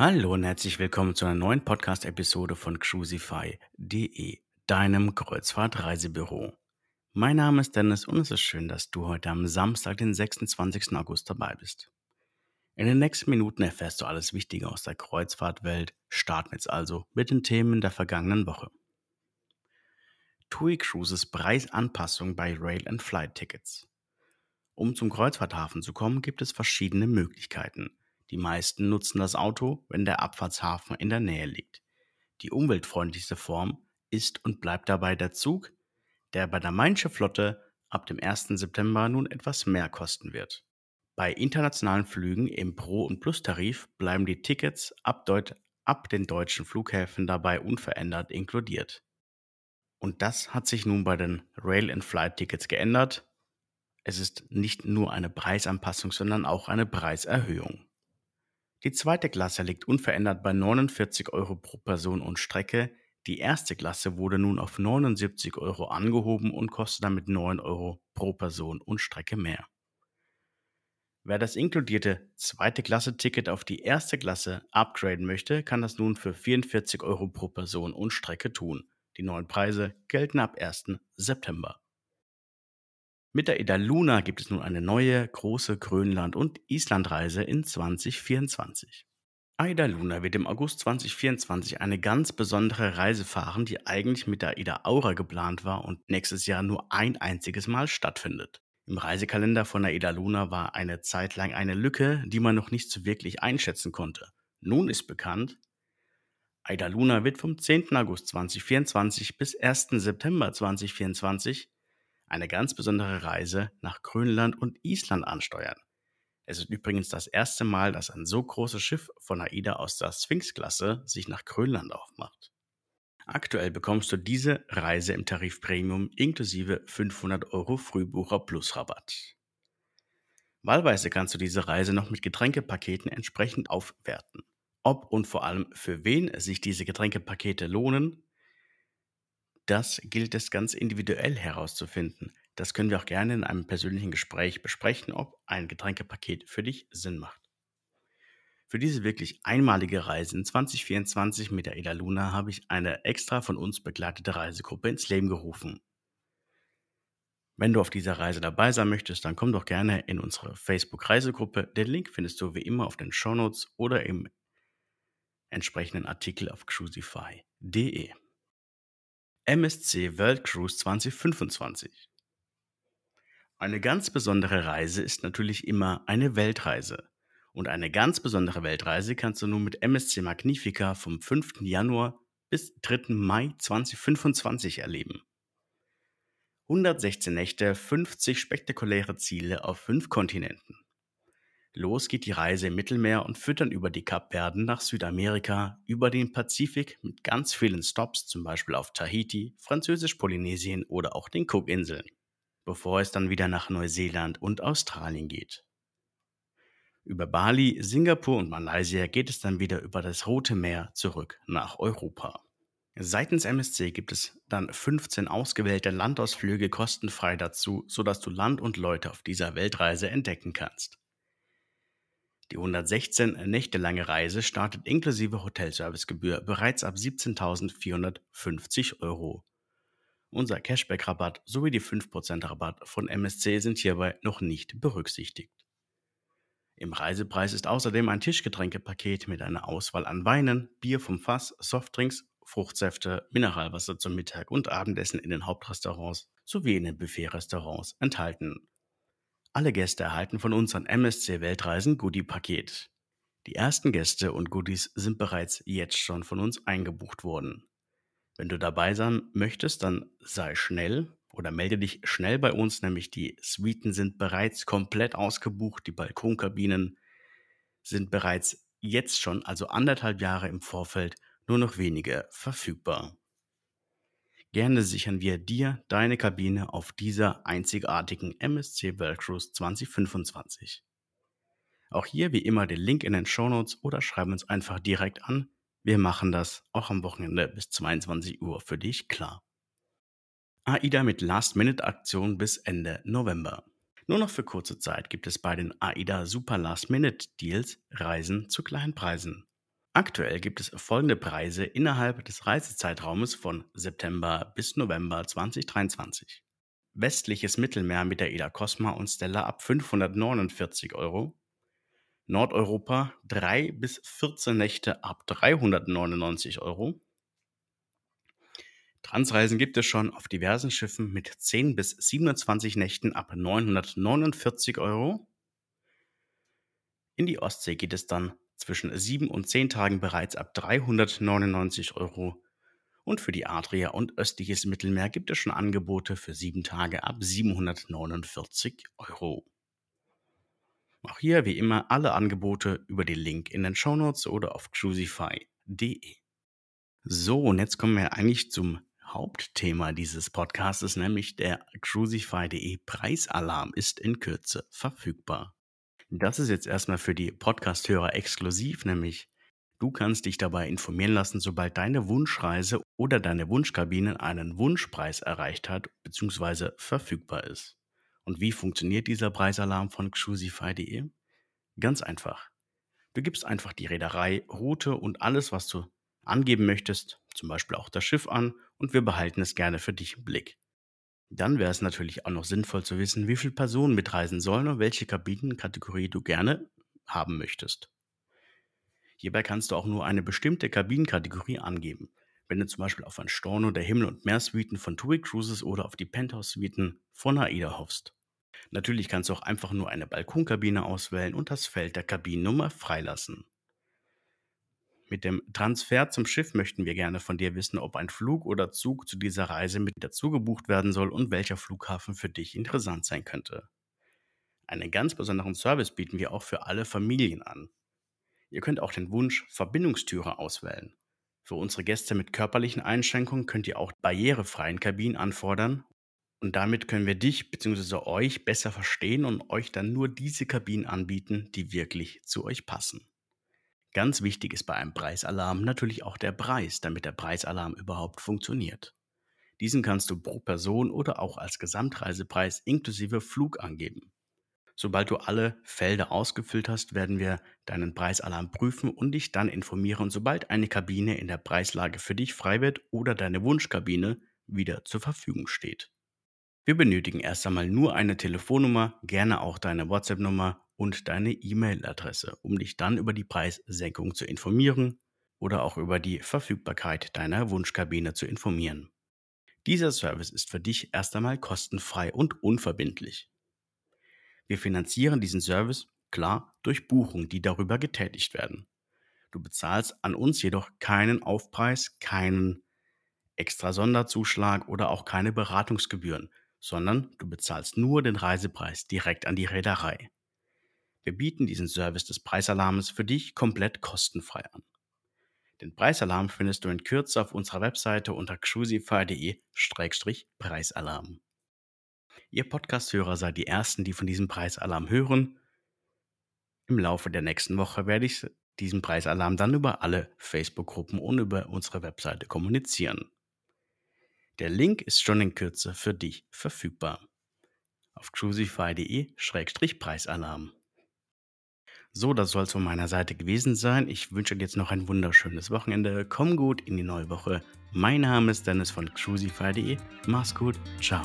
Hallo und herzlich willkommen zu einer neuen Podcast-Episode von Cruisify.de, deinem Kreuzfahrt-Reisebüro. Mein Name ist Dennis und es ist schön, dass du heute am Samstag, den 26. August dabei bist. In den nächsten Minuten erfährst du alles Wichtige aus der Kreuzfahrtwelt, starten jetzt also mit den Themen der vergangenen Woche. TUI Cruises Preisanpassung bei Rail and Flight Tickets. Um zum Kreuzfahrthafen zu kommen, gibt es verschiedene Möglichkeiten. Die meisten nutzen das Auto, wenn der Abfahrtshafen in der Nähe liegt. Die umweltfreundlichste Form ist und bleibt dabei der Zug, der bei der Mainsche Flotte ab dem 1. September nun etwas mehr kosten wird. Bei internationalen Flügen im Pro- und Plus-Tarif bleiben die Tickets ab, ab den deutschen Flughäfen dabei unverändert inkludiert. Und das hat sich nun bei den Rail-and-Flight-Tickets geändert. Es ist nicht nur eine Preisanpassung, sondern auch eine Preiserhöhung. Die zweite Klasse liegt unverändert bei 49 Euro pro Person und Strecke. Die erste Klasse wurde nun auf 79 Euro angehoben und kostet damit 9 Euro pro Person und Strecke mehr. Wer das inkludierte zweite Klasse-Ticket auf die erste Klasse upgraden möchte, kann das nun für 44 Euro pro Person und Strecke tun. Die neuen Preise gelten ab 1. September. Mit der Ida Luna gibt es nun eine neue große Grönland- und Islandreise in 2024. Aida Luna wird im August 2024 eine ganz besondere Reise fahren, die eigentlich mit der Ida Aura geplant war und nächstes Jahr nur ein einziges Mal stattfindet. Im Reisekalender von der Ida Luna war eine Zeit lang eine Lücke, die man noch nicht so wirklich einschätzen konnte. Nun ist bekannt, Aida Luna wird vom 10. August 2024 bis 1. September 2024 eine ganz besondere Reise nach Grönland und Island ansteuern. Es ist übrigens das erste Mal, dass ein so großes Schiff von AIDA aus der Sphinx-Klasse sich nach Grönland aufmacht. Aktuell bekommst du diese Reise im Tarif Premium inklusive 500 Euro Frühbucher Plus Rabatt. Wahlweise kannst du diese Reise noch mit Getränkepaketen entsprechend aufwerten. Ob und vor allem für wen sich diese Getränkepakete lohnen, das gilt es ganz individuell herauszufinden. Das können wir auch gerne in einem persönlichen Gespräch besprechen, ob ein Getränkepaket für dich Sinn macht. Für diese wirklich einmalige Reise in 2024 mit der Eda Luna habe ich eine extra von uns begleitete Reisegruppe ins Leben gerufen. Wenn du auf dieser Reise dabei sein möchtest, dann komm doch gerne in unsere Facebook-Reisegruppe. Den Link findest du wie immer auf den Shownotes oder im entsprechenden Artikel auf cruisify.de. MSC World Cruise 2025. Eine ganz besondere Reise ist natürlich immer eine Weltreise. Und eine ganz besondere Weltreise kannst du nun mit MSC Magnifica vom 5. Januar bis 3. Mai 2025 erleben. 116 Nächte, 50 spektakuläre Ziele auf fünf Kontinenten. Los geht die Reise im Mittelmeer und dann über die Kapverden nach Südamerika, über den Pazifik mit ganz vielen Stops, zum Beispiel auf Tahiti, Französisch-Polynesien oder auch den Cookinseln, bevor es dann wieder nach Neuseeland und Australien geht. Über Bali, Singapur und Malaysia geht es dann wieder über das Rote Meer zurück nach Europa. Seitens MSC gibt es dann 15 ausgewählte Landausflüge kostenfrei dazu, sodass du Land und Leute auf dieser Weltreise entdecken kannst. Die 116 Nächte lange Reise startet inklusive Hotelservicegebühr bereits ab 17.450 Euro. Unser Cashback-Rabatt sowie die 5% Rabatt von MSC sind hierbei noch nicht berücksichtigt. Im Reisepreis ist außerdem ein Tischgetränkepaket mit einer Auswahl an Weinen, Bier vom Fass, Softdrinks, Fruchtsäfte, Mineralwasser zum Mittag und Abendessen in den Hauptrestaurants sowie in den Buffet-Restaurants enthalten. Alle Gäste erhalten von uns ein MSC Weltreisen Goodie-Paket. Die ersten Gäste und Goodies sind bereits jetzt schon von uns eingebucht worden. Wenn du dabei sein möchtest, dann sei schnell oder melde dich schnell bei uns, nämlich die Suiten sind bereits komplett ausgebucht, die Balkonkabinen sind bereits jetzt schon, also anderthalb Jahre im Vorfeld, nur noch wenige verfügbar. Gerne sichern wir dir deine Kabine auf dieser einzigartigen MSC World Cruise 2025. Auch hier wie immer den Link in den Shownotes oder schreib uns einfach direkt an. Wir machen das auch am Wochenende bis 22 Uhr für dich klar. AIDA mit Last-Minute-Aktion bis Ende November. Nur noch für kurze Zeit gibt es bei den AIDA Super Last-Minute-Deals Reisen zu kleinen Preisen. Aktuell gibt es folgende Preise innerhalb des Reisezeitraumes von September bis November 2023. Westliches Mittelmeer mit der Ida Cosma und Stella ab 549 Euro. Nordeuropa 3 bis 14 Nächte ab 399 Euro. Transreisen gibt es schon auf diversen Schiffen mit 10 bis 27 Nächten ab 949 Euro. In die Ostsee geht es dann zwischen 7 und 10 Tagen bereits ab 399 Euro. Und für die Adria und östliches Mittelmeer gibt es schon Angebote für 7 Tage ab 749 Euro. Auch hier wie immer alle Angebote über den Link in den Shownotes oder auf cruisify.de. So, und jetzt kommen wir eigentlich zum Hauptthema dieses Podcasts, nämlich der cruisify.de Preisalarm ist in Kürze verfügbar. Das ist jetzt erstmal für die Podcast-Hörer exklusiv, nämlich du kannst dich dabei informieren lassen, sobald deine Wunschreise oder deine Wunschkabine einen Wunschpreis erreicht hat bzw. verfügbar ist. Und wie funktioniert dieser Preisalarm von cruisify.de? Ganz einfach. Du gibst einfach die Reederei, Route und alles, was du angeben möchtest, zum Beispiel auch das Schiff an und wir behalten es gerne für dich im Blick. Dann wäre es natürlich auch noch sinnvoll zu wissen, wie viele Personen mitreisen sollen und welche Kabinenkategorie du gerne haben möchtest. Hierbei kannst du auch nur eine bestimmte Kabinenkategorie angeben. Wenn du zum Beispiel auf ein Storno der Himmel- und Meersuiten von TUI Cruises oder auf die Penthouse-Suiten von AIDA hoffst. Natürlich kannst du auch einfach nur eine Balkonkabine auswählen und das Feld der Kabinennummer freilassen. Mit dem Transfer zum Schiff möchten wir gerne von dir wissen, ob ein Flug oder Zug zu dieser Reise mit dazu gebucht werden soll und welcher Flughafen für dich interessant sein könnte. Einen ganz besonderen Service bieten wir auch für alle Familien an. Ihr könnt auch den Wunsch Verbindungstüre auswählen. Für unsere Gäste mit körperlichen Einschränkungen könnt ihr auch barrierefreien Kabinen anfordern und damit können wir dich bzw. euch besser verstehen und euch dann nur diese Kabinen anbieten, die wirklich zu euch passen. Ganz wichtig ist bei einem Preisalarm natürlich auch der Preis, damit der Preisalarm überhaupt funktioniert. Diesen kannst du pro Person oder auch als Gesamtreisepreis inklusive Flug angeben. Sobald du alle Felder ausgefüllt hast, werden wir deinen Preisalarm prüfen und dich dann informieren, sobald eine Kabine in der Preislage für dich frei wird oder deine Wunschkabine wieder zur Verfügung steht. Wir benötigen erst einmal nur eine Telefonnummer, gerne auch deine WhatsApp-Nummer und deine E-Mail-Adresse, um dich dann über die Preissenkung zu informieren oder auch über die Verfügbarkeit deiner Wunschkabine zu informieren. Dieser Service ist für dich erst einmal kostenfrei und unverbindlich. Wir finanzieren diesen Service, klar, durch Buchungen, die darüber getätigt werden. Du bezahlst an uns jedoch keinen Aufpreis, keinen extra Sonderzuschlag oder auch keine Beratungsgebühren, sondern du bezahlst nur den Reisepreis direkt an die Reederei. Wir bieten diesen Service des Preisalarms für dich komplett kostenfrei an. Den Preisalarm findest du in Kürze auf unserer Webseite unter cruisify.de-preisalarm. Ihr Podcasthörer seid die Ersten, die von diesem Preisalarm hören. Im Laufe der nächsten Woche werde ich diesen Preisalarm dann über alle Facebook-Gruppen und über unsere Webseite kommunizieren. Der Link ist schon in Kürze für dich verfügbar. Auf cruisify.de-preisalarm. So, das soll es von meiner Seite gewesen sein. Ich wünsche dir jetzt noch ein wunderschönes Wochenende. Komm gut in die neue Woche. Mein Name ist Dennis von cruisify.de. Mach's gut. Ciao.